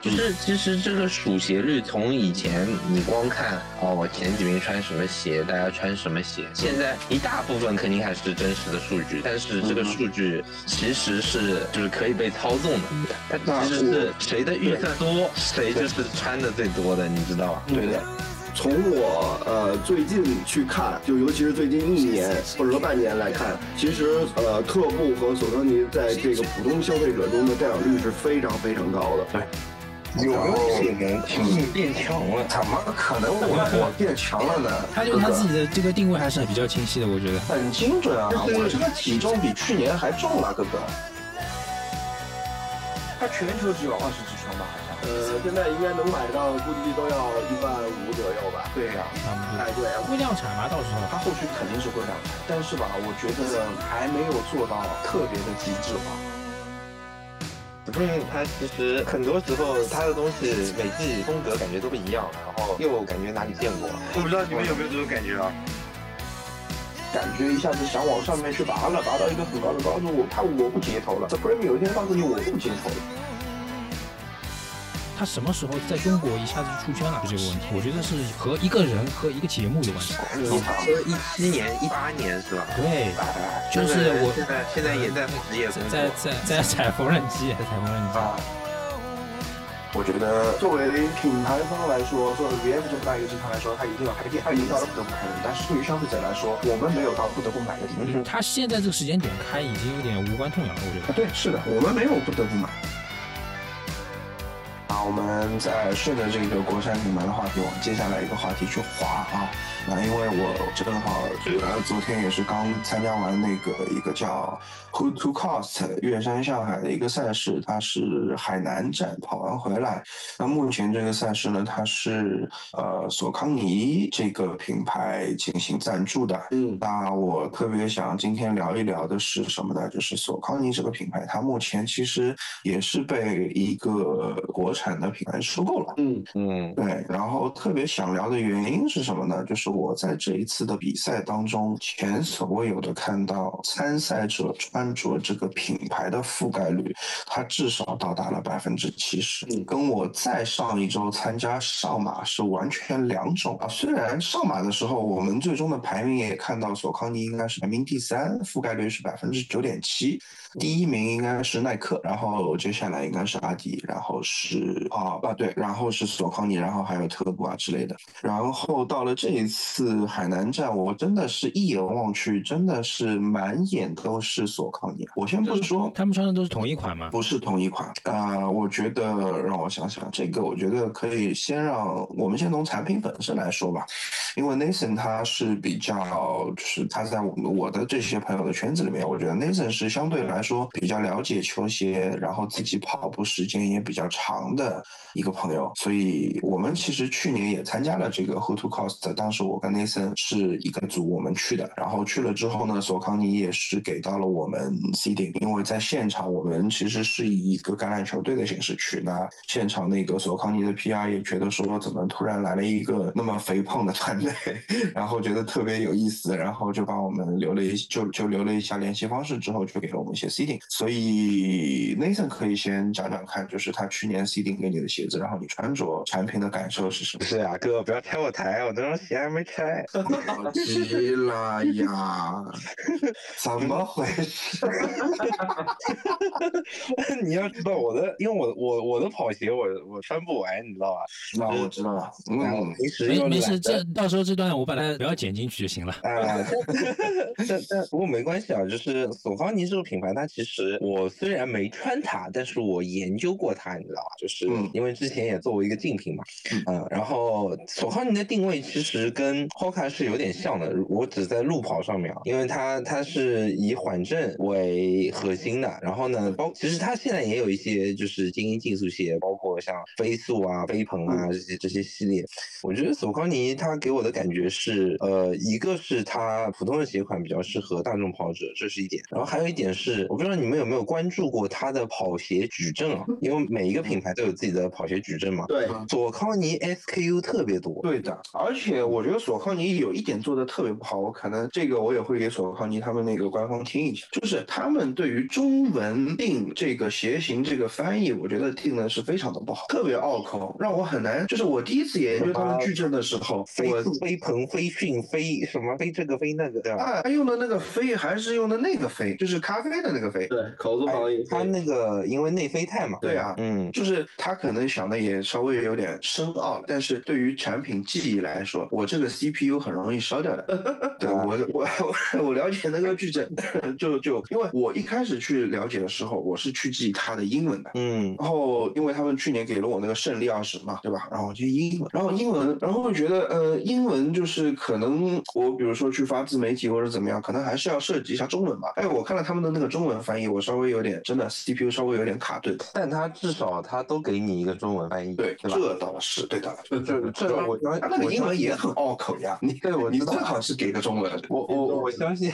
就是其实这个数鞋率从以前你光看哦，我前几名穿什么鞋，大家穿什么鞋，现在一大部分肯定还是真实的数据，但是这个数据其实是就是可以被操纵的，它其实是谁的预算多，谁就是穿的最多的，你知道吧？对的。从我呃最近去看，就尤其是最近一年或者说半年来看，其实呃特步和索康尼在这个普通消费者中的占有率是非常非常高的。对。有没有可能你变强了？怎么可能我 我变强了呢？他就他自己的这个定位还是比较清晰的，我觉得很精准啊！我这个体重比去年还重了，哥哥。他全球只有二十几双吧？好像。呃，现在应该能买到，估计都要一万五左右吧？对呀，哎对呀。会量产吗？到时候他后续肯定是会量产，但是吧，我觉得还没有做到特别的极致化。因为它其实很多时候它的东西每季风格感觉都不一样，然后又感觉哪里见过，我不知道你们有没有这种感觉啊？感觉一下子想往上面去拔了，拔到一个很高的高度，我怕我不接头了。这 p r e m i 有一天告诉你我不接头了。他什么时候在中国一下子出圈了？就这个问题，我觉得是和一个人和一个节目有关系。你说一七年、一八年是吧？对，就是我现在现在也在职业在在在踩缝纫机，踩缝纫机。我觉得作为品牌方来说，作为 VF 这么大一个集团来说，他一定要开店，他已经到了不得不开店。但是对于消费者来说，我们没有到不得不买的地步。他现在这个时间点开，已经有点无关痛痒了。我觉得。对，是的，我们没有不得不买。好，我们再顺着这个国产品牌的话题往接下来一个话题去滑啊。那因为我正好呃昨天也是刚参加完那个一个叫 Who to Cost 岳山向海的一个赛事，它是海南站跑完回来。那目前这个赛事呢，它是呃索康尼这个品牌进行赞助的。嗯，那我特别想今天聊一聊的是什么呢？就是索康尼这个品牌，它目前其实也是被一个国产的品牌收购了。嗯嗯，对。然后特别想聊的原因是什么呢？就是。我在这一次的比赛当中，前所未有的看到参赛者穿着这个品牌的覆盖率，它至少到达了百分之七十。跟我再上一周参加上马是完全两种啊。虽然上马的时候，我们最终的排名也看到索康尼应该是排名第三，覆盖率是百分之九点七。第一名应该是耐克，然后接下来应该是阿迪，然后是啊啊对，然后是索康尼，然后还有特步啊之类的。然后到了这一次海南站，我真的是一眼望去，真的是满眼都是索康尼。我先不说，他们穿的都是同一款吗？不是同一款啊，我觉得让我想想，这个我觉得可以先让我们先从产品本身来说吧，因为 Nathan 他是比较，就是他在我们我的这些朋友的圈子里面，我觉得 Nathan 是相对来。来说比较了解球鞋，然后自己跑步时间也比较长的一个朋友，所以我们其实去年也参加了这个 h o t o Cost，当时我跟 Nathan 是一个组，我们去的。然后去了之后呢，索康尼也是给到了我们 seeding，因为在现场我们其实是以一个橄榄球队的形式去，那现场那个索康尼的 PR 也觉得说怎么突然来了一个那么肥胖的团队，然后觉得特别有意思，然后就把我们留了一就就留了一下联系方式，之后就给了我们一些。seeding，所以 Nathan 可以先讲讲看，就是他去年 seeding 给你的鞋子，然后你穿着产品的感受是什么？是啊，哥不要拆我台，我这双鞋还没拆。急了呀？怎么回事？你要知道我的，因为我我我的跑鞋我我穿不完，你知道吧？那我知道了。嗯，没没事，这到时候这段我把它不要剪进去就行了。啊，但但不过没关系啊，就是索方尼这个品牌，它其实我虽然没穿它，但是我研究过它，你知道吧？就是因为之前也作为一个竞品嘛，嗯，然后索康尼的定位其实跟 Hoka 是有点像的，我只在路跑上面啊，因为它它是以缓震为核心的，然后呢，包其实它现在也有一些就是精英竞速鞋，包括像飞速啊、飞鹏啊这些这些系列，我觉得索康尼它给我。我的感觉是，呃，一个是它普通的鞋款比较适合大众跑者，这是一点。然后还有一点是，我不知道你们有没有关注过它的跑鞋矩阵啊？因为每一个品牌都有自己的跑鞋矩阵嘛。对，索康尼 SKU 特别多。对的，而且我觉得索康尼有一点做的特别不好，我可能这个我也会给索康尼他们那个官方听一下，就是他们对于中文定这个鞋型这个翻译，我觉得定的是非常的不好，特别拗口，让我很难。就是我第一次研究他们矩阵的时候，飞飞鹏飞讯飞什么飞这个飞那个，对吧？啊，他用的那个飞还是用的那个飞，就是咖啡的那个飞。对，口字旁一他那个因为内啡肽嘛。对啊，嗯，就是他可能想的也稍微有点深奥，但是对于产品记忆来说，我这个 CPU 很容易烧掉的。对我我我我了解那个矩阵，就就因为我一开始去了解的时候，我是去记它的英文的，嗯，然后因为他们去年给了我那个胜利二十嘛，对吧？然后就英文，然后英文，然后觉得呃英文就是可能我比如说去发自媒体或者怎么样，可能还是要涉及一下中文吧。哎，我看了他们的那个中文翻译，我稍微有点真的 CPU 稍微有点卡顿，但它至少它都给你一个中文翻译，对，对吧？这倒是对的，这这这我他那个英文也很拗口呀，你对我你最好是给个中文，我我我相信，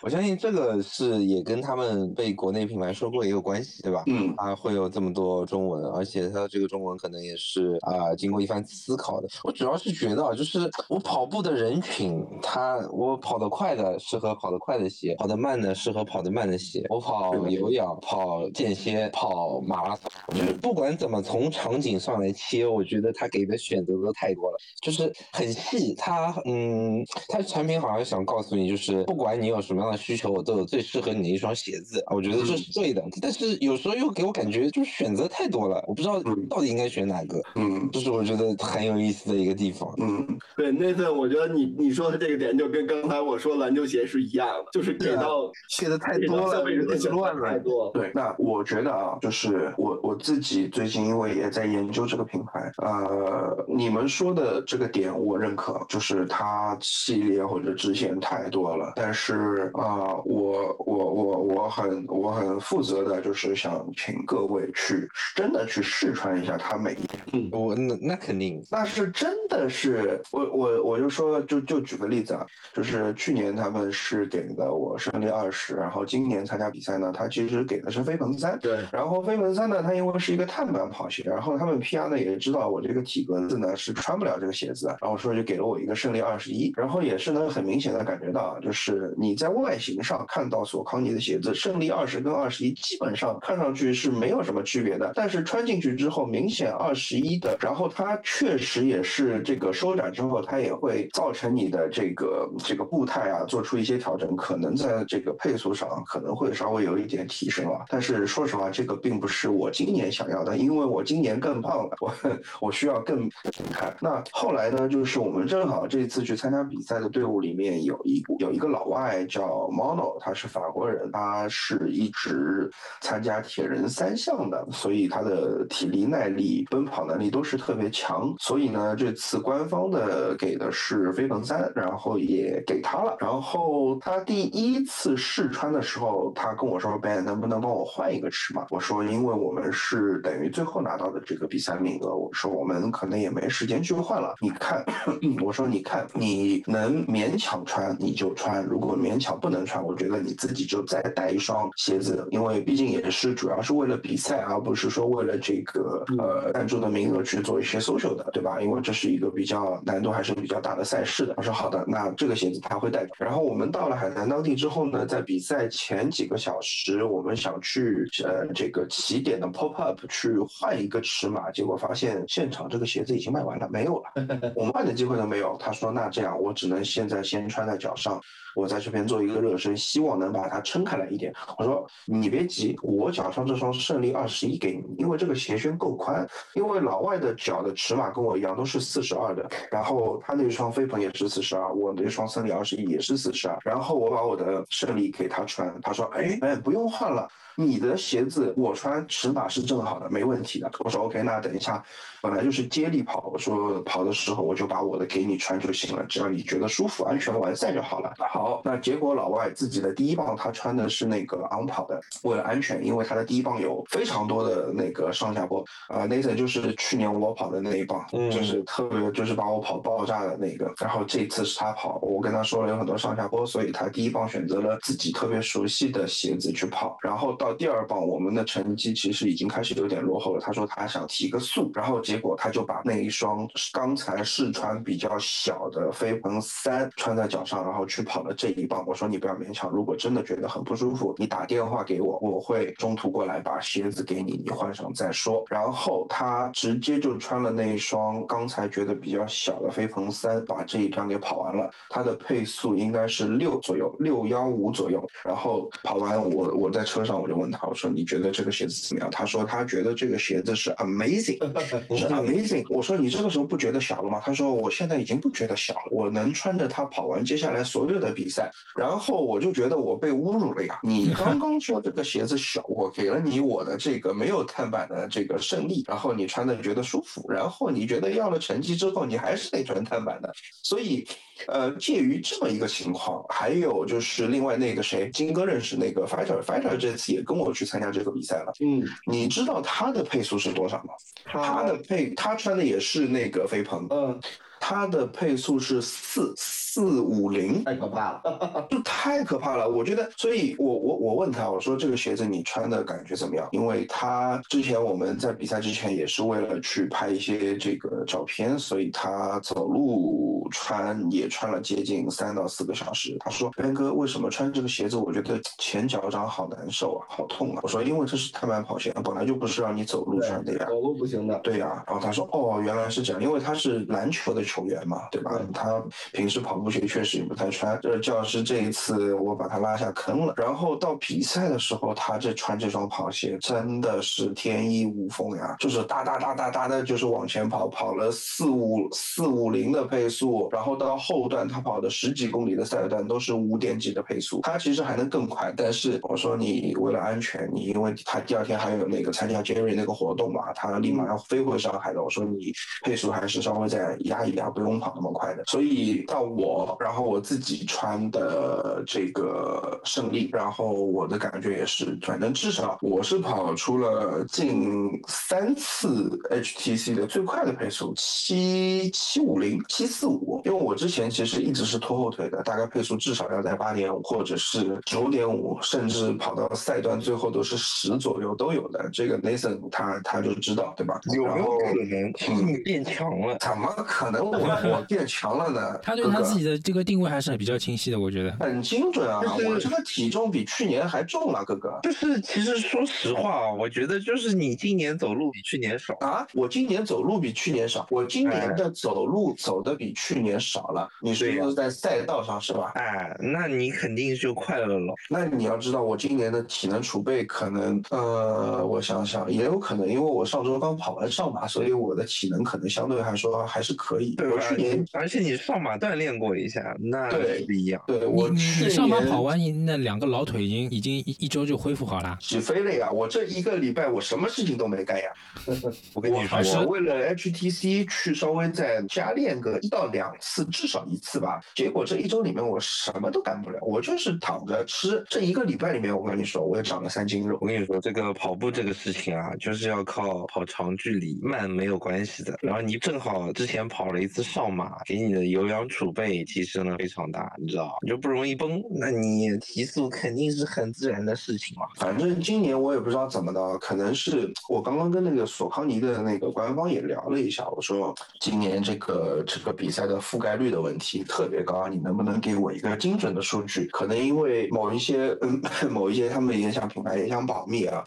我相信这个是也跟他们被国内品牌收购也有关系，对吧？嗯，啊，会有这么多中文，而且它这个中文可能也是啊经过一番思考的。我主要是觉得啊，就是我跑步的人群，他我跑得快的适合跑得快的鞋，跑得慢的适合跑得慢的鞋。我跑有氧、跑间歇、跑马拉松，就是不管怎么从场景上来切，我觉得他给的选择都太多了，就是很细。他嗯，他产品好像想告诉你，就是不管你有什么样的需求，我都有最适合你的一双鞋子。我觉得这是对的，但是有时候又给我感觉就是选择太多了，我不知道到底应该选哪个。嗯，这是我觉得很有意思的一个地方。嗯，对，那次我觉得你你说的这个点就跟刚才我说篮球鞋是一样的，就是给到写的太多了，太乱了。太多。对，那我觉得啊，就是我我自己最近因为也在研究这个品牌，呃，你们说的这个点我认可，就是它系列或者支线太多了。但是啊，我我我我很我很负责的，就是想请各位去真的去试穿一下它每一嗯，我那那肯定，那是真的是我我我就说就就举个例子啊，就是去年他们是给的我胜利二十，然后今年参加比赛呢，他其实给的是飞鹏三。对，然后飞鹏三呢，它因为是一个碳板跑鞋，然后他们 PR 呢也知道我这个体格子呢是穿不了这个鞋子的，然后说就给了我一个胜利二十一，然后也是呢很明显的感觉到，就是你在外形上看到索康尼的鞋子，胜利二十跟二十一基本上看上去是没有什么区别的，但是穿进去之后，明显二十一的，然后它确实也是这个收窄之后，它也会造成你的这个这个步态啊做出一些调整，可能在这个配速上可能会稍微有一点提升了，但是说实话，这个并不是我今年想要的，因为我今年更胖了，我我需要更看。那后来呢，就是我们正好这次去参加比赛的队伍里面有一有一个老外叫 Mono，他是法国人，他是一直参加铁人三项的，所以他的体力、耐力、奔跑能力都是特别强。所以呢，这次官方的给的是飞鹏三，然后也给他了。然后他第一次试穿的时候，他他跟我说：“Ben，能不能帮我换一个尺码？”我说：“因为我们是等于最后拿到的这个比赛名额，我说我们可能也没时间去换了。你看，我说你看，你能勉强穿你就穿，如果勉强不能穿，我觉得你自己就再带一双鞋子，因为毕竟也是主要是为了比赛，而不是说为了这个呃赞助的名额去做一些 social 的，对吧？因为这是一个比较难度还是比较大的赛事的。”我说：“好的，那这个鞋子他会带。”然后我们到了海南当地之后呢，在比赛前几个小时，我们想去呃这个起点的 pop up 去换一个尺码，结果发现现场这个鞋子已经卖完了，没有了，我们换的机会都没有。他说：“那这样，我只能现在先穿在脚上。”我在这边做一个热身，希望能把它撑开来一点。我说你别急，我脚上这双胜利二十一给你，因为这个鞋楦够宽。因为老外的脚的尺码跟我一样都是四十二的，然后他那双飞鹏也是四十二，我那双胜利二十一也是四十二。然后我把我的胜利给他穿，他说哎哎不用换了，你的鞋子我穿尺码是正好的，没问题的。我说 OK，那等一下，本来就是接力跑，我说跑的时候我就把我的给你穿就行了，只要你觉得舒服、安全完赛就好了。好。那结果老外自己的第一棒他穿的是那个昂跑的，为了安全，因为他的第一棒有非常多的那个上下坡啊。Nathan 就是去年我跑的那一棒，就是特别就是把我跑爆爆炸的那个。然后这次是他跑，我跟他说了有很多上下坡，所以他第一棒选择了自己特别熟悉的鞋子去跑。然后到第二棒，我们的成绩其实已经开始有点落后了。他说他想提个速，然后结果他就把那一双刚才试穿比较小的飞鹏三穿在脚上，然后去跑了这一棒。我说你不要勉强，如果真的觉得很不舒服，你打电话给我，我会中途过来把鞋子给你，你换上再说。然后他直接就穿了那一双刚才觉得比较小的飞鹏三，把这一段给跑完了。他的配速应该是六左右，六幺五左右。然后跑完，我我在车上我就问他，我说你觉得这个鞋子怎么样？他说他觉得这个鞋子是 amazing，是 amazing。我说你这个时候不觉得小了吗？他说我现在已经不觉得小了，我能穿着它跑完接下来所有的比赛。然后我就觉得我被侮辱了呀！你刚刚说这个鞋子小，我给了你我的这个没有碳板的这个胜利，然后你穿的觉得舒服，然后你觉得要了成绩之后，你还是得穿碳板的。所以，呃，介于这么一个情况，还有就是另外那个谁，金哥认识那个 fighter，fighter 这次也跟我去参加这个比赛了。嗯，你知道他的配速是多少吗？他的配，他穿的也是那个飞鹏。嗯。他的配速是四四五零，太可怕了，就 太可怕了。我觉得，所以我我我问他，我说这个鞋子你穿的感觉怎么样？因为他之前我们在比赛之前也是为了去拍一些这个照片，所以他走路穿也穿了接近三到四个小时。他说：“边哥，为什么穿这个鞋子？我觉得前脚掌好难受啊，好痛啊。”我说：“因为这是碳板跑鞋，本来就不是让你走路穿的呀，走路不行的。”对呀。然后他说：“哦，原来是这样，因为他是篮球的。”球员嘛，对吧？他平时跑步鞋确实也不太穿。这教师这一次我把他拉下坑了。然后到比赛的时候，他这穿这双跑鞋真的是天衣无缝呀，就是哒哒哒哒哒的，就是往前跑，跑了四五四五零的配速。然后到后段他跑的十几公里的赛段都是五点几的配速。他其实还能更快，但是我说你为了安全，你因为他第二天还有那个参加 Jerry 那个活动嘛，他立马要飞回上海的。我说你配速还是稍微再压一压。不用跑那么快的，所以到我，然后我自己穿的这个胜利，然后我的感觉也是，反正至少我是跑出了近三次 HTC 的最快的配速，七七五零七四五，因为我之前其实一直是拖后腿的，大概配速至少要在八点五或者是九点五，甚至跑到赛段最后都是十左右都有的。这个 Nathan 他他就知道，对吧？有没有可能你变强了？怎么可能？我我变强了呢？他对他自己的这个定位还是比较清晰的，我觉得很精准啊！我这个体重比去年还重了，哥哥。就是其实说实话啊，我觉得就是你今年走路比去年少啊！我今年走路比去年少，我今年的走路走的比去年少了。你是说在赛道上是吧？哎，那你肯定就快乐了。那你要知道，我今年的体能储备可能，呃，我想想，也有可能，因为我上周刚跑完上马，所以我的体能可能相对来说还是可以。对我去年，而且你上马锻炼过一下，那不一样。对我你你上班跑完，你那两个老腿已经已经一一周就恢复好了，起飞了呀！我这一个礼拜我什么事情都没干呀。我跟你说，我为了 HTC 去稍微再加练个一到两次，至少一次吧。结果这一周里面我什么都干不了，我就是躺着吃。这一个礼拜里面，我跟你说，我也长了三斤肉。我跟你说，这个跑步这个事情啊，就是要靠跑长距离，慢没有关系的。然后你正好之前跑了一次上马，给你的有氧储备提升了非常大，你知道就不容易崩，那你提速肯定是很自然的事情嘛。反正今年我也不知道怎么的，可能是我刚刚跟那个索康尼的那个官方也聊了一下，我说今年这个这个比赛的覆盖率的问题特别高，你能不能给我一个精准的数据？可能因为某一些嗯 某一些他们也想品牌也想保密啊。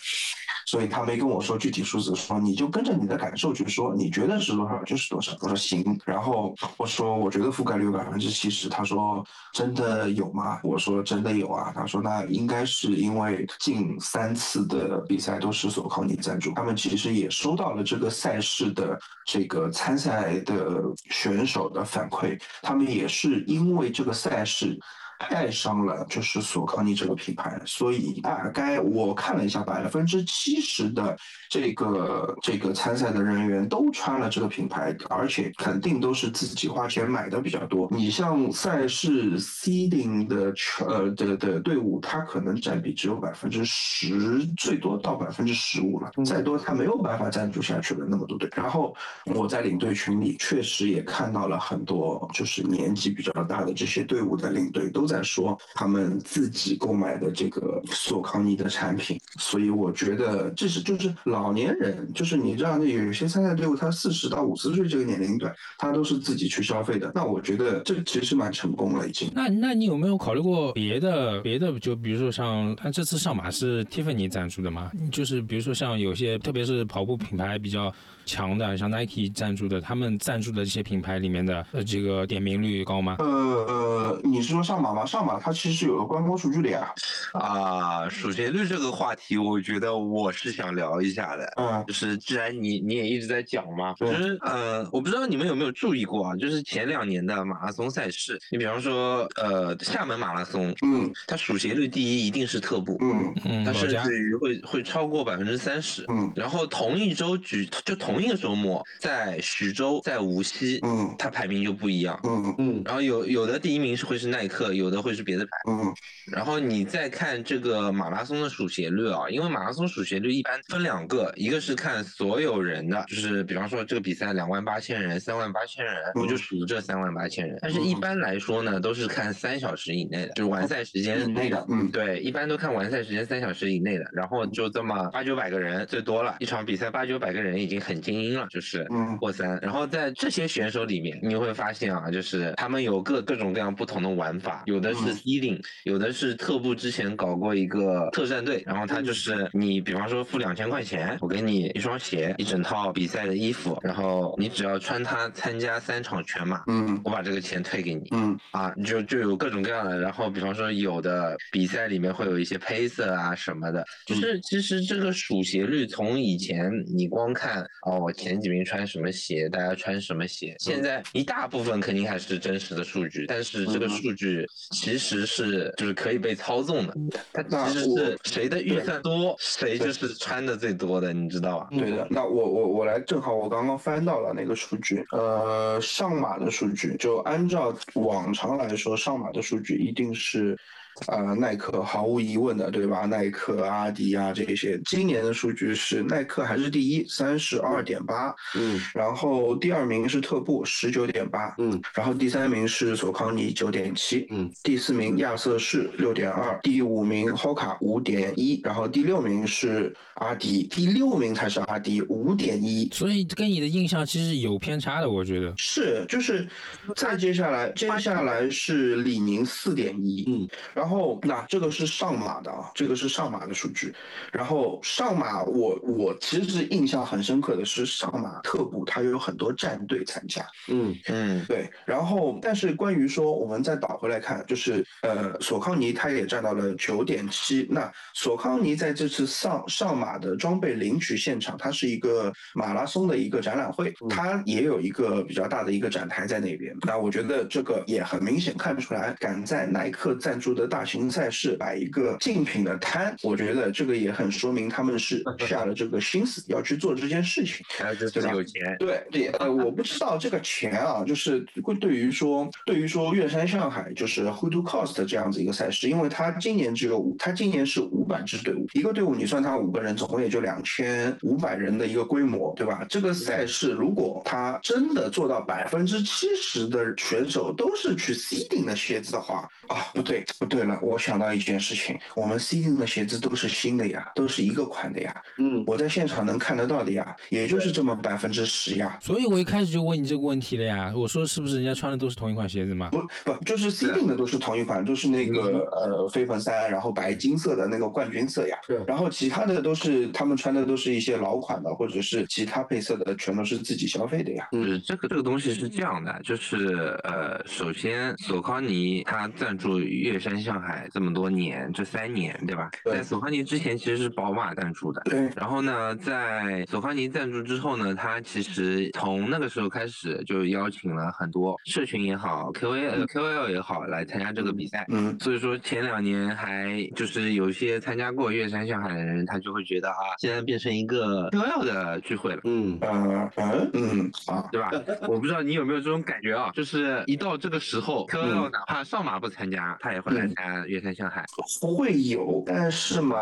所以他没跟我说具体数字，说你就跟着你的感受去说，你觉得是多少就是多少。我说行，然后我说我觉得覆盖率有百分之七十。他说真的有吗？我说真的有啊。他说那应该是因为近三次的比赛都是索康尼赞助，他们其实也收到了这个赛事的这个参赛的选手的反馈，他们也是因为这个赛事。爱上了就是索康尼这个品牌，所以大概我看了一下，百分之七十的这个这个参赛的人员都穿了这个品牌，而且肯定都是自己花钱买的比较多。你像赛事 seeding 的呃的的队伍，它可能占比只有百分之十，最多到百分之十五了，再多它没有办法赞助下去了那么多队。然后我在领队群里确实也看到了很多，就是年纪比较大的这些队伍的领队都在说他们自己购买的这个索康尼的产品，所以我觉得这是就是老年人，就是你知道，有些参赛队伍他四十到五十岁这个年龄段，他都是自己去消费的，那我觉得这其实蛮成功了已经。那那你有没有考虑过别的别的？就比如说像他这次上马是 Tiffany 赞助的嘛？就是比如说像有些特别是跑步品牌比较。强的，像 Nike 赞助的，他们赞助的这些品牌里面的，呃，这个点名率高吗？呃呃，你是说上马吗？上马它其实是有个官方数据的呀。啊，数学率这个话题，我觉得我是想聊一下的。嗯，就是既然你你也一直在讲嘛，就是呃，我不知道你们有没有注意过啊，就是前两年的马拉松赛事，你比方说呃厦门马拉松，嗯，它数学率第一一定是特步，嗯嗯，它甚至于会会超过百分之三十，嗯，然后同一周举就同。同一个周末，在徐州，在无锡，嗯，它排名就不一样，嗯嗯，然后有有的第一名是会是耐克，有的会是别的牌，嗯，然后你再看这个马拉松的数鞋率啊，因为马拉松数鞋率一般分两个，一个是看所有人的，就是比方说这个比赛两万八千人，三万八千人，我就数这三万八千人，但是一般来说呢，都是看三小时以内的，就是完赛时间内的，嗯，对，一般都看完赛时间三小时以内的，然后就这么八九百个人最多了，一场比赛八九百个人已经很。精英了，就是过三。然后在这些选手里面，你会发现啊，就是他们有各各种各样不同的玩法，有的是 seeding，有的是特步之前搞过一个特战队，然后他就是你，比方说付两千块钱，我给你一双鞋，一整套比赛的衣服，然后你只要穿它参加三场全马，嗯，我把这个钱退给你，嗯，啊，就就有各种各样的。然后比方说有的比赛里面会有一些配色啊什么的，就是其实这个数鞋率从以前你光看哦。我前几名穿什么鞋，大家穿什么鞋？现在一大部分肯定还是真实的数据，但是这个数据其实是就是可以被操纵的。它其实是谁的预算多，谁就是穿的最多的，你知道吧？对的。那我我我来，正好我刚刚翻到了那个数据，呃，上马的数据，就按照往常来说，上马的数据一定是。啊，耐克毫无疑问的，对吧？耐克、阿迪啊这些，今年的数据是耐克还是第一，三十二点八，嗯，然后第二名是特步，十九点八，嗯，然后第三名是索康尼，九点七，嗯，第四名亚瑟士，六点二，第五名 Hoka，五点一，然后第六名是阿迪，第六名才是阿迪，五点一，所以跟你的印象其实有偏差的，我觉得。是，就是再接下来，接下来是李宁，四点一，嗯，然后。然后，那这个是上马的啊，这个是上马的数据。然后上马，我我其实是印象很深刻的是上马特步，它有很多战队参加。嗯嗯，对。然后，但是关于说，我们再倒回来看，就是呃，索康尼他也占到了九点七。那索康尼在这次上上马的装备领取现场，它是一个马拉松的一个展览会，它也有一个比较大的一个展台在那边。那我觉得这个也很明显看出来，敢在耐克赞助的大。大型赛事摆一个竞品的摊，我觉得这个也很说明他们是 下了这个心思要去做这件事情，还有就是有钱。对，对，呃，我不知道这个钱啊，就是会对于说，对于说岳山上海就是 Who to Cost 这样子一个赛事，因为他今年只有五，他今年是五百支队伍，一个队伍你算他五个人，总共也就两千五百人的一个规模，对吧？这个赛事如果他真的做到百分之七十的选手都是去 seeding 的鞋子的话，啊，不对，不对。我想到一件事情，我们 C 定的鞋子都是新的呀，都是一个款的呀。嗯，我在现场能看得到的呀，也就是这么百分之十呀。所以我一开始就问你这个问题了呀，我说是不是人家穿的都是同一款鞋子吗？不不，就是 C 定的都是同一款，都是那个呃飞鹏三，然后白金色的那个冠军色呀。对。然后其他的都是他们穿的都是一些老款的，或者是其他配色的，全都是自己消费的呀。嗯，这个这个东西是这样的，就是呃，首先索康尼他赞助月山。上海这么多年，这三年对吧？在索康尼之前其实是宝马赞助的。对。然后呢，在索康尼赞助之后呢，他其实从那个时候开始就邀请了很多社群也好，KOL KOL 也好来参加这个比赛。嗯。所以说前两年还就是有些参加过月山上海的人，他就会觉得啊，现在变成一个 KOL 的聚会了。嗯嗯嗯嗯啊，对吧？我不知道你有没有这种感觉啊，就是一到这个时候，KOL 哪怕上马不参加，他也会来参加月山向海。会有，但是嘛，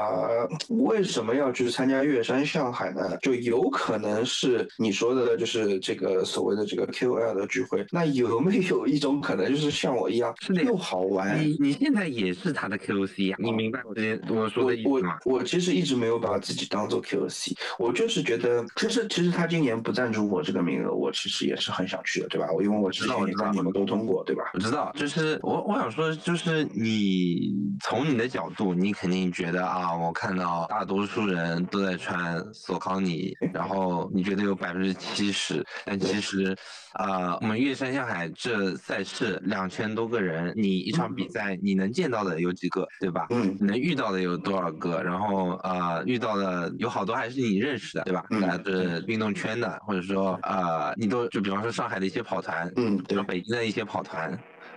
为什么要去参加月山向海呢？就有可能是你说的，就是这个所谓的这个 KOL 的聚会。那有没有一种可能，就是像我一样，是又好玩？你你现在也是他的 KOC 呀？你明白我这我说的意思吗？我其实一直没有把自己当做 KOC，我就是觉得，其实其实他今年不赞助我这个名额，我其实也是很想去的，对吧？我因为我之前也跟你们沟通过，对吧？我知道，就是我我想说，就是你从你的角度，你肯定觉得啊，我看到大多数人都在穿索康尼，然后你觉得有百分之七十，但其实。啊，我们岳山向海这赛事两千多个人，你一场比赛你能见到的有几个，对吧？嗯，能遇到的有多少个？然后啊，遇到的有好多还是你认识的，对吧？来自运动圈的，或者说啊，你都就比方说上海的一些跑团，嗯，对吧？北京的一些跑团。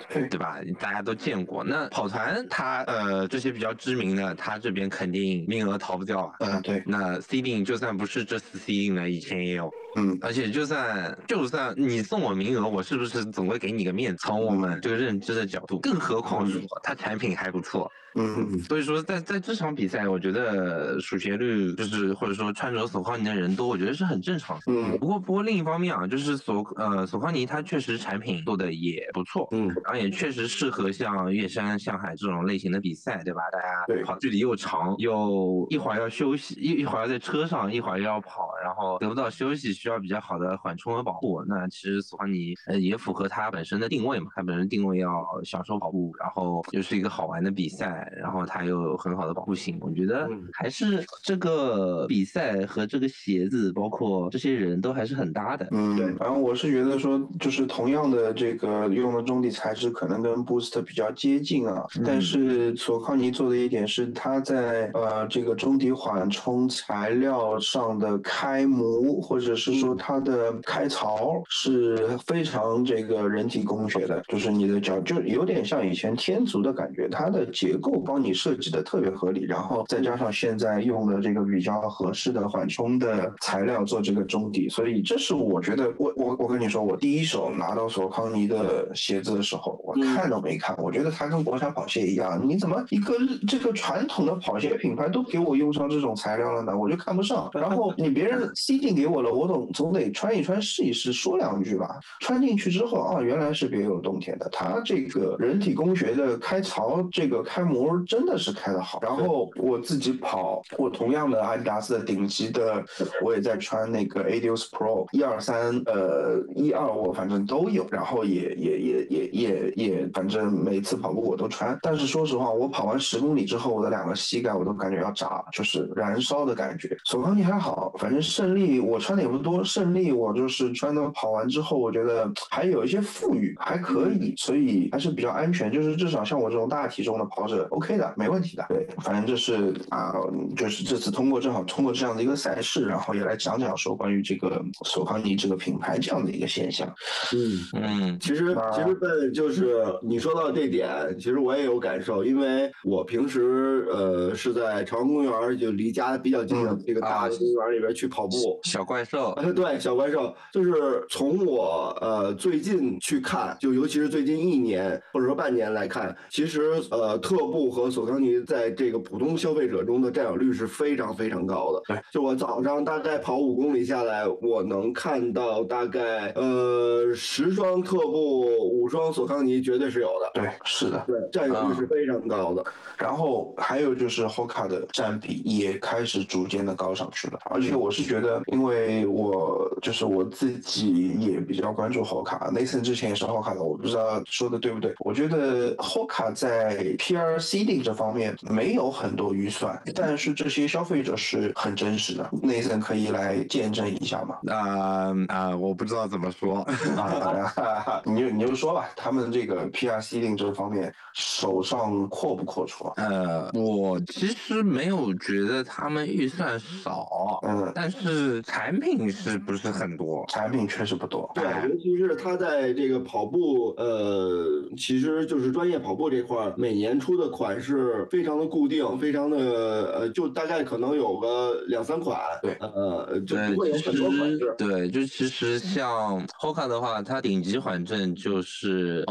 对吧？大家都见过。那跑团，他呃这些比较知名的，他这边肯定名额逃不掉啊。嗯，对。那 seeding 就算不是这次 seeding 呢，以前也有。嗯，而且就算就算你送我名额，我是不是总会给你个面子？从我们这个认知的角度，更何况是他产品还不错。嗯，所以说在在这场比赛，我觉得数学率就是或者说穿着索康尼的人多，我觉得是很正常。嗯，不过不过另一方面啊，就是索呃索康尼他确实产品做的也不错。嗯，然后也确实适合像岳山向海这种类型的比赛，对吧？大家跑距离又长，又一会儿要休息，一一会儿要在车上，一会儿又要跑，然后得不到休息，需要比较好的缓冲和保护。那其实索康尼呃也符合它本身的定位嘛，它本身定位要享受跑步，然后又是一个好玩的比赛。然后它又有很好的保护性，我觉得还是这个比赛和这个鞋子，包括这些人都还是很搭的。嗯，对。然后我是觉得说，就是同样的这个用的中底材质可能跟 Boost 比较接近啊，但是索康尼做的一点是，它在呃这个中底缓冲材料上的开模，或者是说它的开槽是非常这个人体工学的，就是你的脚就有点像以前天足的感觉，它的结构。帮你设计的特别合理，然后再加上现在用的这个比较合适的缓冲的材料做这个中底，所以这是我觉得我我我跟你说，我第一手拿到索康尼的鞋子的时候，我看都没看，我觉得它跟国产跑鞋一样，你怎么一个这个传统的跑鞋品牌都给我用上这种材料了呢？我就看不上。然后你别人 C 进给我了，我总总得穿一穿试一试，说两句吧。穿进去之后啊，原来是别有洞天的，它这个人体工学的开槽这个开模。真的是开的好，然后我自己跑，我同样的阿迪达斯的顶级的，我也在穿那个 Adios Pro 一二三，呃一二我反正都有，然后也也也也也也，反正每次跑步我都穿。但是说实话，我跑完十公里之后，我的两个膝盖我都感觉要炸，就是燃烧的感觉。索康尼还好，反正胜利我穿的也不多，胜利我就是穿的跑完之后，我觉得还有一些富裕，还可以，所以还是比较安全，就是至少像我这种大体重的跑者。OK 的，没问题的。对，反正就是啊，就是这次通过正好通过这样的一个赛事，然后也来讲讲说关于这个索康尼这个品牌这样的一个现象。嗯嗯，其实其实笨就是你说到这点，其实我也有感受，因为我平时呃是在朝阳公园，就离家比较近的这个大公园里边去跑步。小怪兽，对，小怪兽，就是从我呃最近去看，就尤其是最近一年或者说半年来看，其实呃特步。和索康尼在这个普通消费者中的占有率是非常非常高的。对，就我早上大概跑五公里下来，我能看到大概呃十双特步，五双索康尼，绝对是有的。对，是的，对，占有率是非常高的。然后还有就是 Hoka 的占比也开始逐渐的高上去了，而且我是觉得，因为我就是我自己也比较关注 Hoka。Nathan 之前也是 Hoka 的，我不知道说的对不对。我觉得 Hoka 在 PR seeding 这方面没有很多预算，但是这些消费者是很真实的。Nathan 可以来见证一下吗？啊啊，我不知道怎么说，你就你就说吧，他们这个 PR seeding 这方面手上阔不阔绰？呃，我其实没有觉得他们预算少，嗯，但是产品是不是很多？产品确实不多。对，尤其是他在这个跑步，呃，其实就是专业跑步这块，每年出的款式非常的固定，非常的呃，就大概可能有个两三款。对，呃，就不会有很多款式。对，就其实像 Hoka 的话，它顶级缓震就是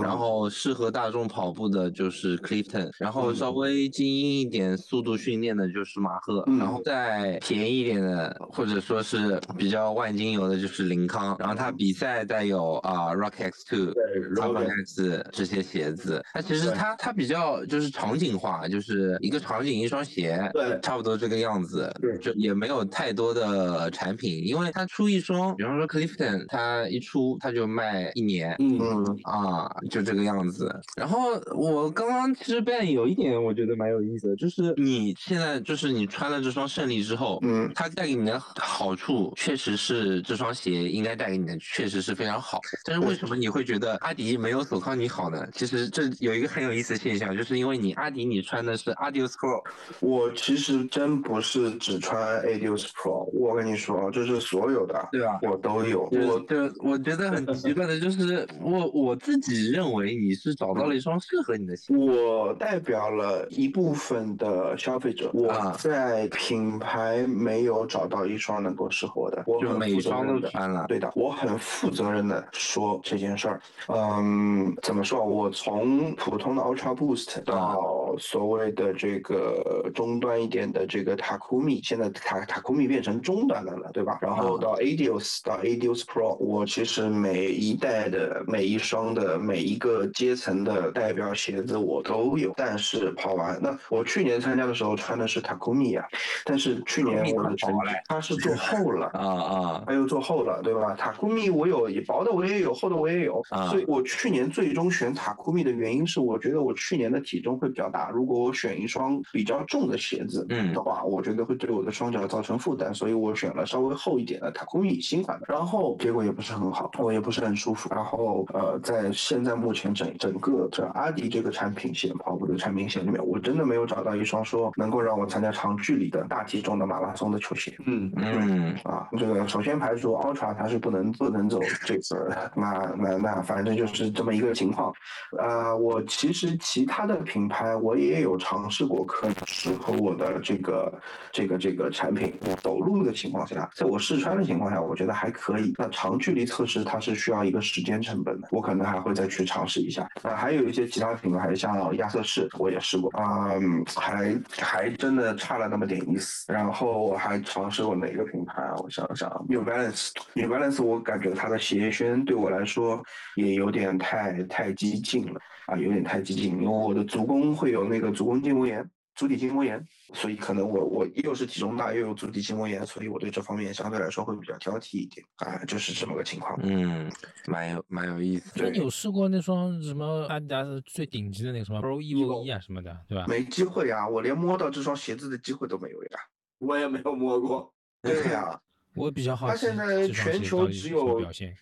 然后适合大众跑步的就是 Clifton，然后稍微精英一点速度训练的就是马赫，然后再便宜一点的或者说是比较万金油的就是林康，然后他比赛带有啊 Rock X Two、Rock X 这些鞋子，它其实它它比较就是场景化，就是一个场景一双鞋，对，差不多这个样子，就也没有太多的产品，因为它出一双，比方说 Clifton，它一出它就卖一年，嗯。啊，就这个样子。然后我刚刚其实 Ben 有一点我觉得蛮有意思的，就是你现在就是你穿了这双胜利之后，嗯，它带给你的好处确实是这双鞋应该带给你的确实是非常好，但是为什么你会觉得阿迪没有索康尼好呢？其实这有一个很有意思的现象，就是因为你阿迪你穿的是 Adios Pro，我其实真不是只穿 Adios Pro，我跟你说，就是所有的，对吧？我都有，我就我觉得很奇怪的就是我我自己认为你是找到了一双适合你的鞋，我代表了一部分的消费者，我在品牌没有找到一双能够适合我的，我就每双都穿了，对的，我很负责任的说这件事儿，嗯，怎么说？我从普通的 Ultra Boost 到所谓的这个中端一点的这个 Takumi，，现在塔塔库米变成中端的了，对吧？然后到 Adios 到 Adios Pro，我其实每一代的每一双的每一个阶层的代表鞋子我都有，但是跑完那我去年参加的时候穿的是塔库米啊，但是去年我的成绩它是做厚了啊啊，它又做厚了，对吧？塔库米我有薄的我也有，厚的我也有，所以我去年最终选塔库米的原因是我觉得我去年的体重会比较大，如果我选一双比较重的鞋子的话，我觉得会对我的双脚造成负担，所以我选了稍微厚一点的塔库米新款的，然后结果也不是很好，我也不是很舒服，然后呃，在现在目前整整个这阿迪这个产品线跑步的产品线里面，我真的没有找到一双说能够让我参加长距离的大体重的马拉松的球鞋。嗯嗯啊，这个首先排除 Ultra 它是不能不能走这个，那那那反正就是这么一个情况。呃，我其实其他的品牌我也有尝试过，可能适合我的这个这个这个产品。走路的情况下，在我试穿的情况下，我觉得还可以。那长距离测试它是需要一个时间成本的，我可能还会再去尝试一下。那还有一些其他品牌，像亚瑟士，我也试过啊，还还真的差了那么点意思。然后我还尝试过哪个品牌啊？我想想，New Balance，New Balance，我感觉它的鞋楦对我来说也有点太太激进了啊，有点太激进，因为我的足弓会有那个足弓筋膜炎。足底筋膜炎，所以可能我我又是体重大又有足底筋膜炎，所以我对这方面相对来说会比较挑剔一点啊，就是这么个情况。嗯，蛮有蛮有意思。那你有试过那双什么阿迪达斯最顶级的那个什么 Pro Evo 一啊什么的，对吧？没机会啊，我连摸到这双鞋子的机会都没有呀。我也没有摸过。对呀，我比较好奇。它现在全球只有表现，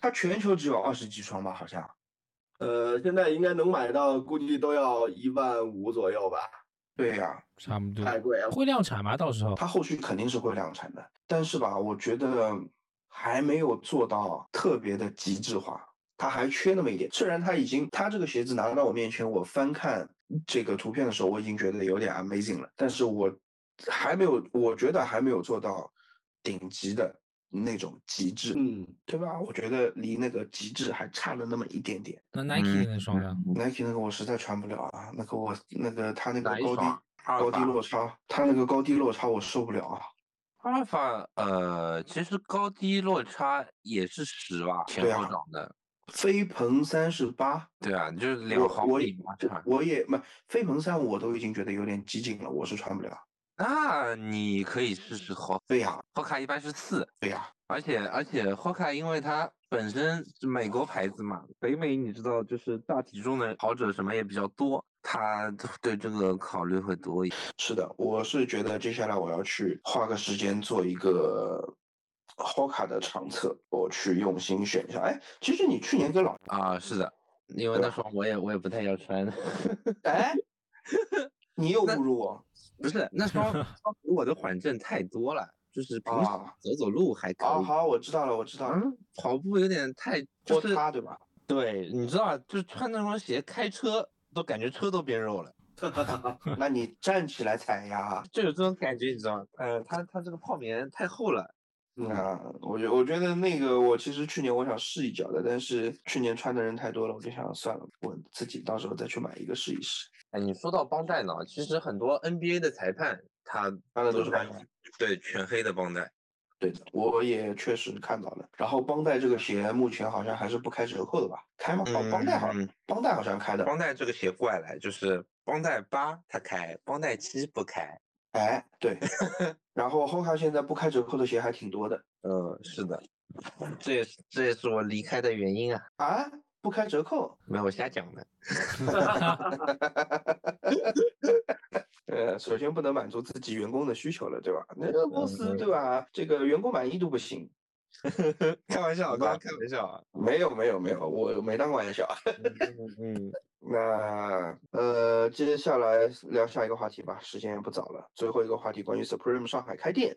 它全球只有二十几双吧，好像。呃，现在应该能买到，估计都要一万五左右吧。对呀，差不多。太贵了。会量产吗？到时候它后续肯定是会量产的，但是吧，我觉得还没有做到特别的极致化，它还缺那么一点。虽然它已经，它这个鞋子拿到我面前，我翻看这个图片的时候，我已经觉得有点 amazing 了，但是我还没有，我觉得还没有做到顶级的。那种极致，嗯，对吧？我觉得离那个极致还差了那么一点点。那 Nike 那双呢？Nike 那个我实在穿不了啊，那个我那个他那个高低高低落差，他那个高低落差我受不了啊。阿尔法呃，其实高低落差也是十吧，前后长的。飞鹏三是八，对啊，就是两毫米我也我也没飞鹏三我都已经觉得有点激进了，我是穿不了。那你可以试试 Hoka，对呀，Hoka 一般是四，对呀，而且而且 Hoka 因为它本身是美国牌子嘛，北美你知道就是大体重的跑者什么也比较多，他对这个考虑会多一点。是的，我是觉得接下来我要去花个时间做一个 Hoka 的长测，我去用心选一下。哎，其实你去年跟老啊，是的，因为那双我也我也不太要穿。哎，你又侮辱我。不是那双我的缓震太多了，就是 平时走走路还可以。好，好，我知道了，我知道了。跑步有点太拖沓，对吧？对，你知道，就是穿那双鞋开车都感觉车都变肉了。那你站起来踩呀，就有这种感觉，你知道吗？呃，它它这个泡棉太厚了。啊，我觉我觉得那个我其实去年我想试一脚的，但是去年穿的人太多了，我就想算了，我自己到时候再去买一个试一试。哎，你说到绷带呢，其实很多 NBA 的裁判他都是对，全黑的绷带。对的，我也确实看到了。然后绷带这个鞋目前好像还是不开折扣的吧？开吗？哦，绷带好，绷带好像开的。绷带这个鞋怪来，就是绷带八它开，绷带七不开。哎，对。然后 Hoka 现在不开折扣的鞋还挺多的。嗯，是的，这也是这也是我离开的原因啊。啊？不开折扣？没有，我瞎讲的。呃，首先不能满足自己员工的需求了，对吧？那个公司对吧？这个员工满意度不行。开玩笑，刚刚开玩笑啊。没有没有没有，我没当玩笑。嗯，那呃，接下来聊下一个话题吧，时间也不早了。最后一个话题关于 Supreme 上海开店。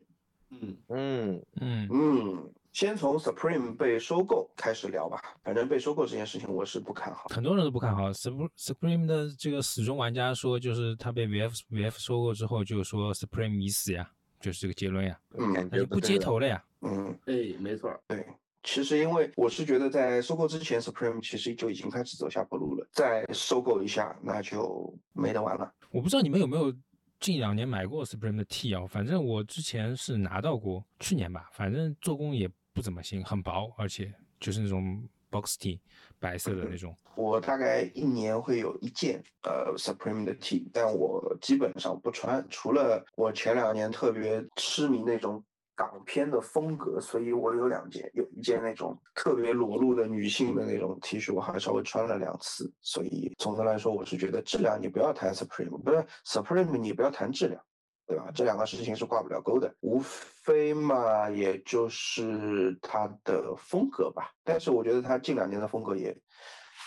嗯嗯嗯嗯。先从 Supreme 被收购开始聊吧。反正被收购这件事情，我是不看好。很多人都不看好。Supreme 的这个死忠玩家说，就是他被 VF VF 收购之后，就说 Supreme 已死呀，就是这个结论呀。嗯，那就不接头了呀。嗯，哎，没错。对，其实因为我是觉得，在收购之前，Supreme 其实就已经开始走下坡路了。再收购一下，那就没得玩了。我不知道你们有没有近两年买过 Supreme 的 T 啊？反正我之前是拿到过，去年吧。反正做工也。不怎么行，很薄，而且就是那种 box T，白色的那种。我大概一年会有一件呃 Supreme 的 T，但我基本上不穿，除了我前两年特别痴迷那种港片的风格，所以我有两件，有一件那种特别裸露的女性的那种 T 恤，我还稍微穿了两次。所以总的来说，我是觉得质量你不要谈 Supreme，不是 Supreme 你不要谈质量。对吧？这两个事情是挂不了钩的，无非嘛，也就是他的风格吧。但是我觉得他近两年的风格也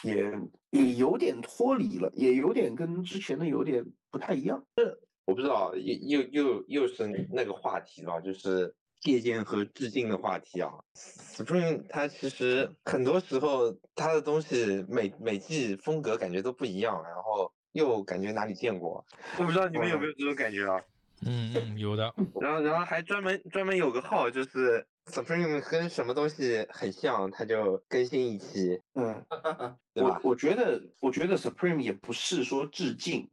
也也有点脱离了，也有点跟之前的有点不太一样。这我不知道，又又又又是那个话题吧，就是借鉴和致敬的话题啊。Supreme 它其实很多时候它的东西每每季风格感觉都不一样，然后又感觉哪里见过。我不知道你们有没有这种感觉啊？嗯嗯，有的。然后然后还专门专门有个号，就是 Supreme 跟什么东西很像，它就更新一期。嗯，我我觉得我觉得 Supreme 也不是说致敬，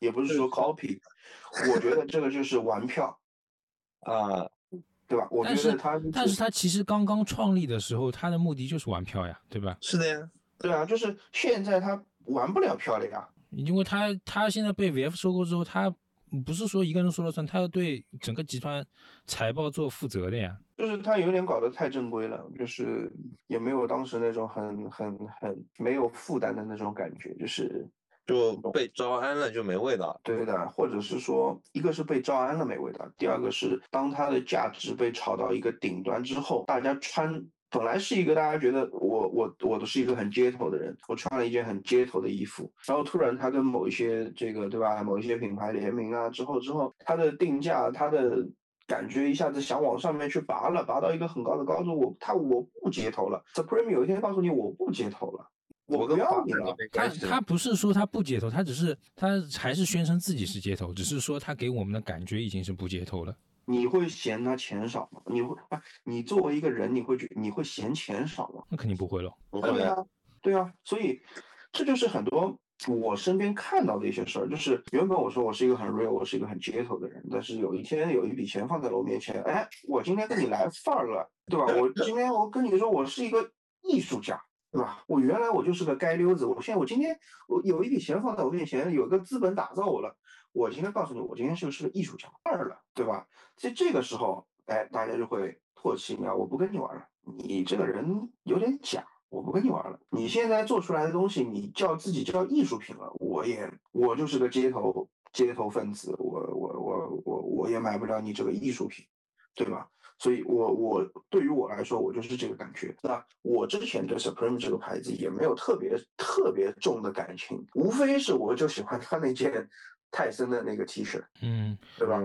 也不是说 copy，我觉得这个就是玩票啊，对吧？我觉得他但是他其实刚刚创立的时候，他的目的就是玩票呀，对吧？是的呀，对啊，就是现在他玩不了票了呀，因为他他现在被 VF 收购之后，他。不是说一个人说了算，他要对整个集团财报做负责的呀。就是他有点搞得太正规了，就是也没有当时那种很很很没有负担的那种感觉，就是就被招安了就没味道。对的，或者是说，一个是被招安了没味道，第二个是当它的价值被炒到一个顶端之后，大家穿。本来是一个大家觉得我我我都是一个很街头的人，我穿了一件很街头的衣服，然后突然他跟某一些这个对吧，某一些品牌联名啊之后之后，他的定价他的感觉一下子想往上面去拔了，拔到一个很高的高度，我他我不街头了，Supreme 有一天告诉你我不街头了，我不要你了。他他不是说他不街头，他只是他还是宣称自己是街头，只是说他给我们的感觉已经是不街头了。你会嫌他钱少吗？你会啊？你作为一个人，你会觉你会嫌钱少吗？那肯定不会了。对啊，对啊。所以这就是很多我身边看到的一些事儿。就是原本我说我是一个很 real，我是一个很街头的人，但是有一天有一笔钱放在了我面前，哎，我今天跟你来范儿了，对吧？我今天我跟你说，我是一个艺术家，对吧？我原来我就是个街溜子，我现在我今天我有一笔钱放在我面前，有个资本打造我了。我今天告诉你，我今天就是个艺术家二了，对吧？在这个时候，哎，大家就会唾弃你啊！我不跟你玩了，你这个人有点假，我不跟你玩了。你现在做出来的东西，你叫自己叫艺术品了，我也我就是个街头街头分子，我我我我我也买不了你这个艺术品，对吧？所以，我我对于我来说，我就是这个感觉。那我之前对 Supreme 这个牌子也没有特别特别重的感情，无非是我就喜欢他那件 泰森的那个 T 恤，嗯，对吧？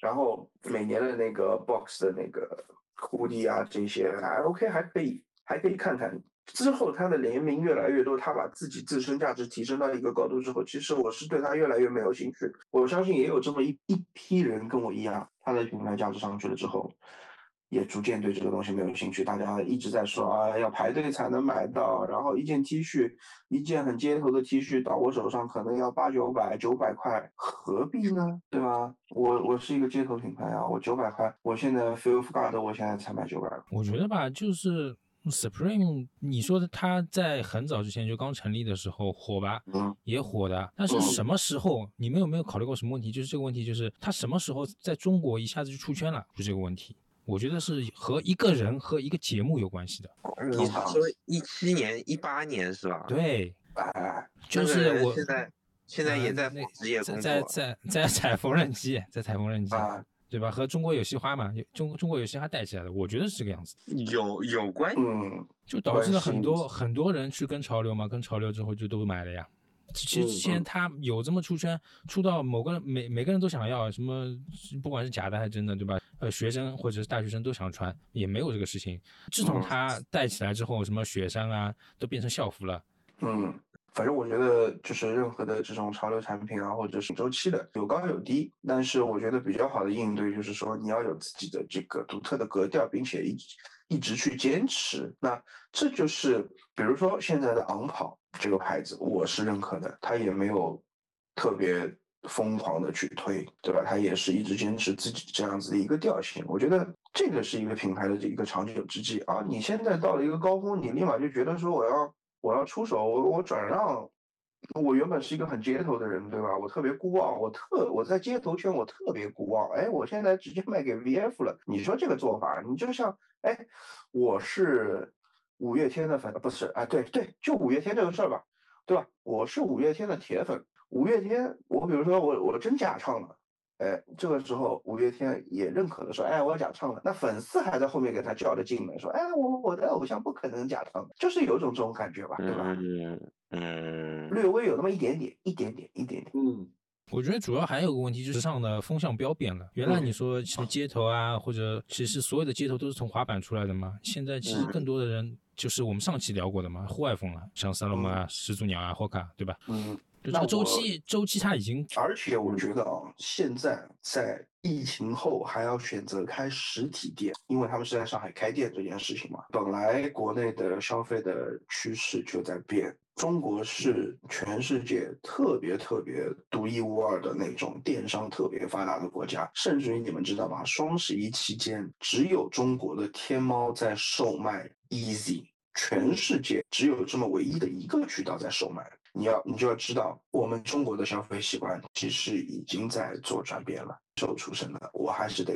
然后每年的那个 Box 的那个 hoodie 啊，这些还 OK，还可以，还可以看看。之后他的联名越来越多，他把自己自身价值提升到一个高度之后，其实我是对他越来越没有兴趣。我相信也有这么一一批人跟我一样，他的品牌价值上去了之后。也逐渐对这个东西没有兴趣，大家一直在说啊，要排队才能买到，然后一件 T 恤，一件很街头的 T 恤到我手上可能要八九百、九百块，何必呢？对吧？我我是一个街头品牌啊，我九百块，我现在 Feel God，我现在才买九百。我觉得吧，就是 Supreme，你说的他在很早之前就刚成立的时候火吧，嗯，也火的，但是什么时候你们有没有考虑过什么问题？就是这个问题，就是他什么时候在中国一下子就出圈了？就这个问题。我觉得是和一个人和一个节目有关系的。你是说一七年、一八年是吧？对，哎，就是我现在现在也在职业工作，在在在踩缝纫机，在踩缝纫机，对吧？和中国有嘻哈嘛，中中国有嘻哈带起来的，我觉得是这个样子。有有关，嗯，就导致了很多很多人去跟潮流嘛，跟潮流之后就都买了呀。其实之前他有这么出圈，出到某个人每每个人都想要什么，不管是假的还是真的，对吧？呃，学生或者是大学生都想穿，也没有这个事情。自从他带起来之后，什么雪山啊，都变成校服了。嗯，反正我觉得就是任何的这种潮流产品啊，或者是周期的，有高有低。但是我觉得比较好的应对就是说，你要有自己的这个独特的格调，并且一一直去坚持。那这就是比如说现在的昂跑。这个牌子我是认可的，他也没有特别疯狂的去推，对吧？他也是一直坚持自己这样子的一个调性。我觉得这个是一个品牌的一个长久之计啊！你现在到了一个高峰，你立马就觉得说我要我要出手，我我转让。我原本是一个很街头的人，对吧？我特别孤傲，我特我在街头圈我特别孤傲。哎，我现在直接卖给 VF 了。你说这个做法，你就像哎，我是。五月天的粉不是啊，对对，就五月天这个事儿吧，对吧？我是五月天的铁粉，五月天，我比如说我我真假唱了，哎，这个时候五月天也认可的说，哎，我假唱了，那粉丝还在后面给他叫着进门说，哎，我我的偶像不可能假唱，就是有种这种感觉吧，对吧？嗯，略微有那么一点点，一点点，一点点，嗯。我觉得主要还有个问题，就是时尚的风向标变了。原来你说什么街头啊，或者其实所有的街头都是从滑板出来的嘛。现在其实更多的人就是我们上期聊过的嘛，户外风了，像萨洛门啊、始祖鸟啊、霍卡，对吧？嗯，就这个周期，周期它已经。而且我觉得啊，现在在疫情后还要选择开实体店，因为他们是在上海开店这件事情嘛。本来国内的消费的趋势就在变。中国是全世界特别特别独一无二的那种电商特别发达的国家，甚至于你们知道吗？双十一期间，只有中国的天猫在售卖 Easy，全世界只有这么唯一的一个渠道在售卖。你要你就要知道，我们中国的消费习惯其实已经在做转变了。受出身的，我还是得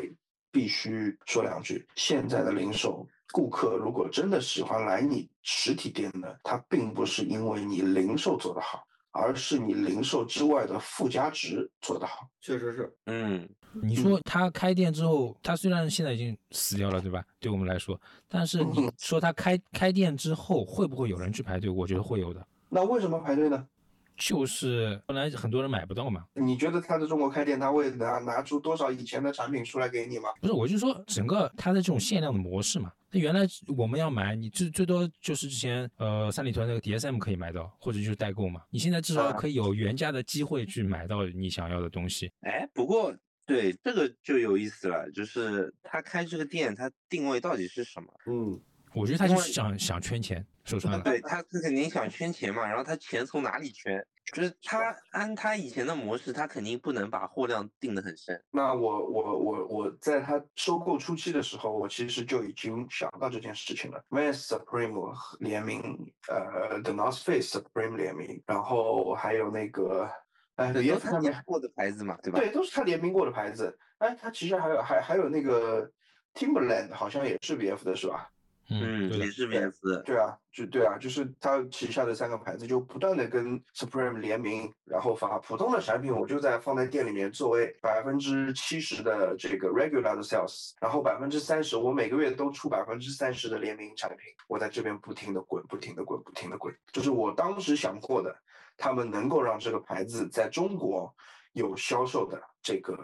必须说两句，现在的零售。顾客如果真的喜欢来你实体店的，他并不是因为你零售做得好，而是你零售之外的附加值做得好。确实是，嗯，你说他开店之后，他虽然现在已经死掉了，对吧？对我们来说，但是你说他开开店之后会不会有人去排队？我觉得会有的。那为什么排队呢？就是本来很多人买不到嘛。你觉得他在中国开店，他会拿拿出多少以前的产品出来给你吗？不是，我就说整个他的这种限量的模式嘛。他原来我们要买，你最最多就是之前呃三里屯那个 DSM 可以买到，或者就是代购嘛。你现在至少可以有原价的机会去买到你想要的东西。哎，不过对这个就有意思了，就是他开这个店，他定位到底是什么？嗯。我觉得他就是想想圈钱，说穿了，对他他肯定想圈钱嘛，然后他钱从哪里圈？就是他按他以前的模式，他肯定不能把货量定得很深。那我我我我在他收购初期的时候，我其实就已经想到这件事情了。Vans Supreme 联名，呃，The North Face Supreme 联名，然后还有那个哎，VF 上面过的牌子嘛，对吧？对，都是他联名过的牌子。哎，他其实还有还还有那个 Timberland，好像也是 VF 的是吧？嗯，也是 VS，。对啊，就对啊，就是他旗下的三个牌子就不断的跟 Supreme 联名，然后发普通的产品，我就在放在店里面作为百分之七十的这个 regular 的 sales，然后百分之三十，我每个月都出百分之三十的联名产品，我在这边不停的滚，不停的滚，不停的滚，就是我当时想过的，他们能够让这个牌子在中国有销售的这个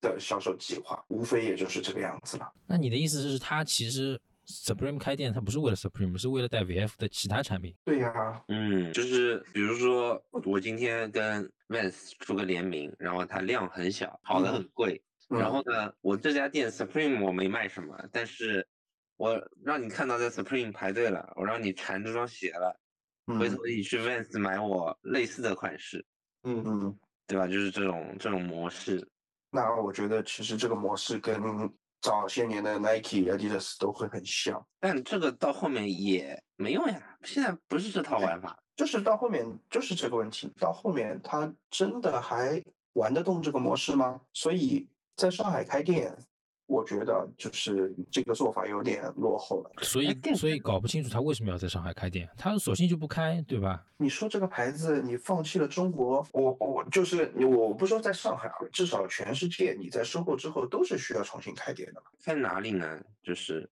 的销售计划，无非也就是这个样子了。那你的意思是，他其实？Supreme 开店，它不是为了 Supreme，是为了带 VF 的其他产品。对呀，嗯，就是比如说我今天跟 Vans 出个联名，然后它量很小，跑得很贵，然后呢，我这家店 Supreme 我没卖什么，但是我让你看到在 Supreme 排队了，我让你缠这双鞋了，回头你去 Vans 买我类似的款式，嗯嗯，对吧？就是这种这种模式。那我觉得其实这个模式跟早些年的 Nike、Adidas 都会很像，但这个到后面也没用呀。现在不是这套玩法，就是到后面就是这个问题。到后面他真的还玩得动这个模式吗？所以在上海开店。我觉得就是这个做法有点落后了，所以所以搞不清楚他为什么要在上海开店，他索性就不开，对吧？你说这个牌子，你放弃了中国，我我就是，我不说在上海啊，至少全世界，你在收购之后都是需要重新开店的。在哪里呢？就是，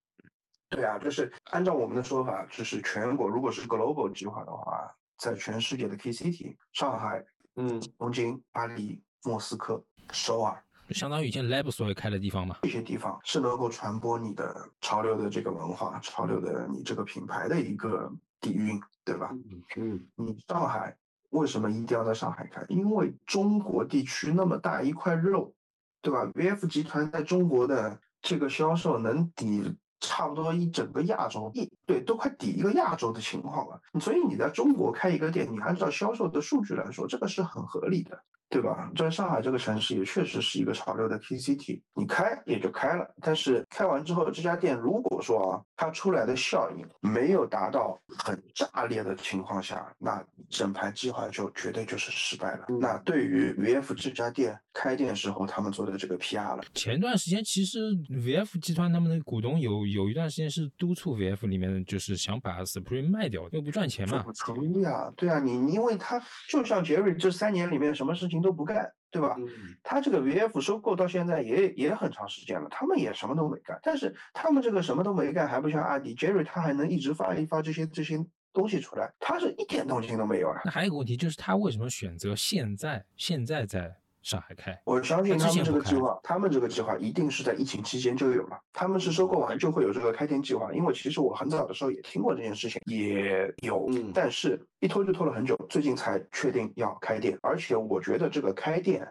对啊，就是按照我们的说法，就是全国如果是 global 计划的话，在全世界的 key city，上海、嗯，东京、巴黎、莫斯科、首尔。相当于以前 Lab 所谓开的地方嘛，这些地方是能够传播你的潮流的这个文化，潮流的你这个品牌的一个底蕴，对吧？嗯，你上海为什么一定要在上海开？因为中国地区那么大一块肉，对吧？VF 集团在中国的这个销售能抵差不多一整个亚洲，一对都快抵一个亚洲的情况了。所以你在中国开一个店，你按照销售的数据来说，这个是很合理的。对吧？在上海这个城市也确实是一个潮流的 K C T，你开也就开了，但是开完之后，这家店如果说啊，它出来的效应没有达到很炸裂的情况下，那整盘计划就绝对就是失败了。那对于 V F 这家店开店时候他们做的这个 P R 了，前段时间其实 V F 集团他们的股东有有一段时间是督促 V F 里面就是想把 Supreme 卖掉，又不赚钱嘛。不成呀，对啊，你因为他就像杰瑞这三年里面什么事情。都不干，对吧？他这个 VF 收购到现在也也很长时间了，他们也什么都没干。但是他们这个什么都没干，还不像阿迪、杰瑞，他还能一直发一发这些这些东西出来，他是一点动静都没有啊。那还有个问题就是，他为什么选择现在现在在？上海开，我相信他们这个计划，他们这个计划一定是在疫情期间就有了。他们是收购完就会有这个开店计划，因为其实我很早的时候也听过这件事情，也有，但是一拖就拖了很久，最近才确定要开店，而且我觉得这个开店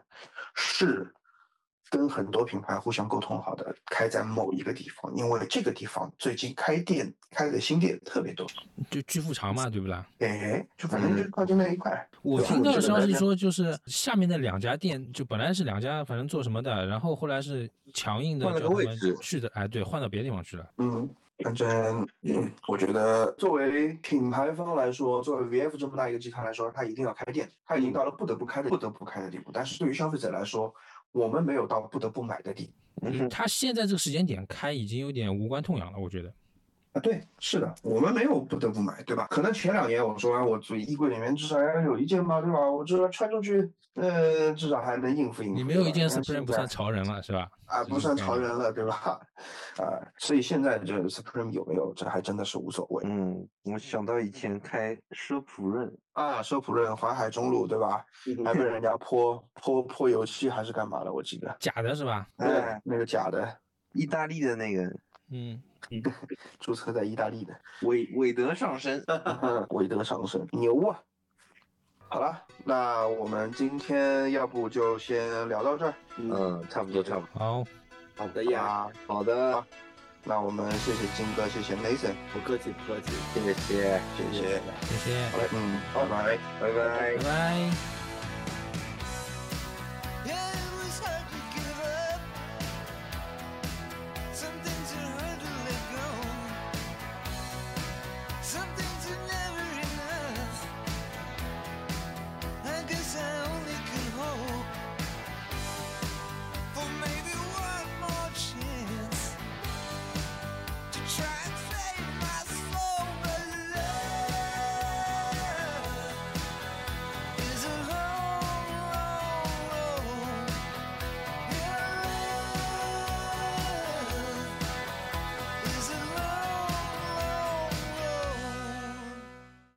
是。跟很多品牌互相沟通好的，开在某一个地方，因为这个地方最近开店开的新店特别多，就巨富长嘛，对不啦？哎，就反正就靠近那一块。我听到的消息说，就是下面的两家店，就本来是两家，反正做什么的，然后后来是强硬的换了个位置去的，哎，对，换到别的地方去了。嗯，反正我觉得作为品牌方来说，作为 VF 这么大一个集团来说，它一定要开店，它已经到了不得不开的不得不开的地步。但是对于消费者来说，我们没有到不得不买的地，他现在这个时间点开已经有点无关痛痒了，我觉得。啊，对，是的，我们没有不得不买，对吧？可能前两年我说我这衣柜里面至少要有一件吧，对吧？我这穿出去，呃，至少还能应付应付。你没有一件 Supreme 不算潮人了，是吧？啊，不算潮人了，对吧？啊，所以现在这 Supreme 有没有，这还真的是无所谓。嗯，我想到以前开奢普润啊，奢普润淮海中路，对吧？还被人家泼泼泼油漆还是干嘛的？我记得假的是吧？哎，那个假的，意大利的那个，嗯。注册在意大利的韦韦德上升，韦德上升 牛啊！好了，那我们今天要不就先聊到这儿。嗯，差不多，差不多。好，好的呀，好的。那我们谢谢金哥，谢谢 Mason，不客气，不客气，谢谢，谢谢，谢谢。好嘞，嗯，拜拜，拜拜，拜拜。